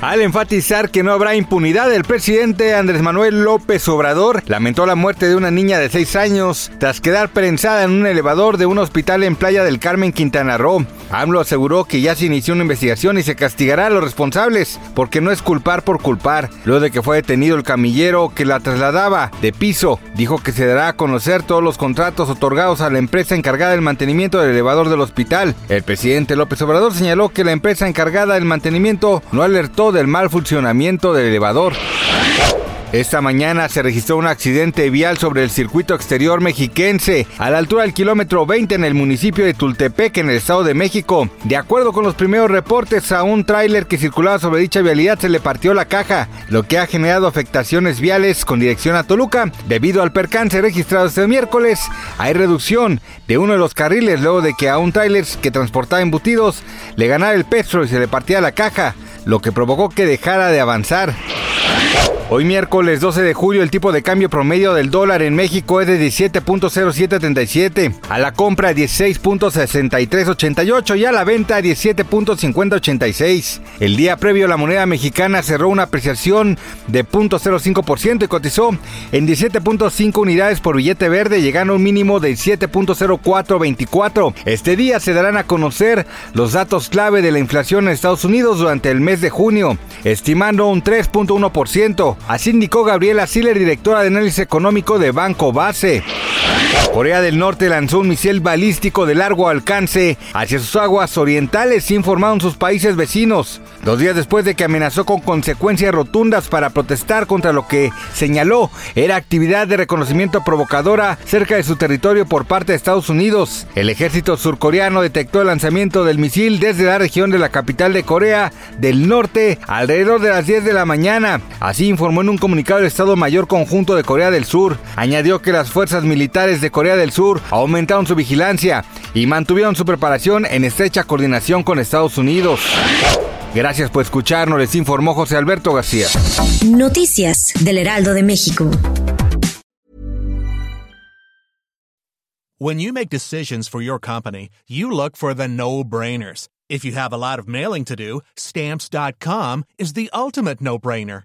Al enfatizar que no habrá impunidad, el presidente Andrés Manuel López Obrador lamentó la muerte de una niña de 6 años tras quedar prensada en un elevador de un hospital en Playa del Carmen, Quintana Roo. AMLO aseguró que ya se inició una investigación y se castigará a los responsables, porque no es culpar por culpar. Luego de que fue detenido el camillero que la trasladaba de piso, dijo que se dará a conocer todos los contratos otorgados a la empresa encargada del mantenimiento del elevador del hospital. El presidente López Obrador señaló que la empresa encargada del mantenimiento no alertó del mal funcionamiento del elevador. Esta mañana se registró un accidente vial sobre el circuito exterior mexiquense, a la altura del kilómetro 20 en el municipio de Tultepec, en el Estado de México. De acuerdo con los primeros reportes, a un tráiler que circulaba sobre dicha vialidad se le partió la caja, lo que ha generado afectaciones viales con dirección a Toluca. Debido al percance registrado este miércoles, hay reducción de uno de los carriles luego de que a un tráiler que transportaba embutidos le ganara el peso y se le partía la caja, lo que provocó que dejara de avanzar. Hoy miércoles 12 de julio el tipo de cambio promedio del dólar en México es de 17.0737, a la compra 16.6388 y a la venta 17.5086. El día previo la moneda mexicana cerró una apreciación de 0.05% y cotizó en 17.5 unidades por billete verde llegando a un mínimo de 7.0424. Este día se darán a conocer los datos clave de la inflación en Estados Unidos durante el mes de junio, estimando un 3.1%. Así indicó Gabriela Siller, directora de análisis económico de Banco Base. Corea del Norte lanzó un misil balístico de largo alcance hacia sus aguas orientales, informaron sus países vecinos. Dos días después de que amenazó con consecuencias rotundas para protestar contra lo que señaló era actividad de reconocimiento provocadora cerca de su territorio por parte de Estados Unidos. El ejército surcoreano detectó el lanzamiento del misil desde la región de la capital de Corea del Norte alrededor de las 10 de la mañana. Así informó en un comunicado el Estado Mayor Conjunto de Corea del Sur. Añadió que las fuerzas militares de Corea del Sur aumentaron su vigilancia y mantuvieron su preparación en estrecha coordinación con Estados Unidos. Gracias por escucharnos, les informó José Alberto García. Noticias del Heraldo de México. When you make decisions for your company, you look for the no-brainers. If you have a lot of mailing to do, stamps.com is the ultimate no-brainer.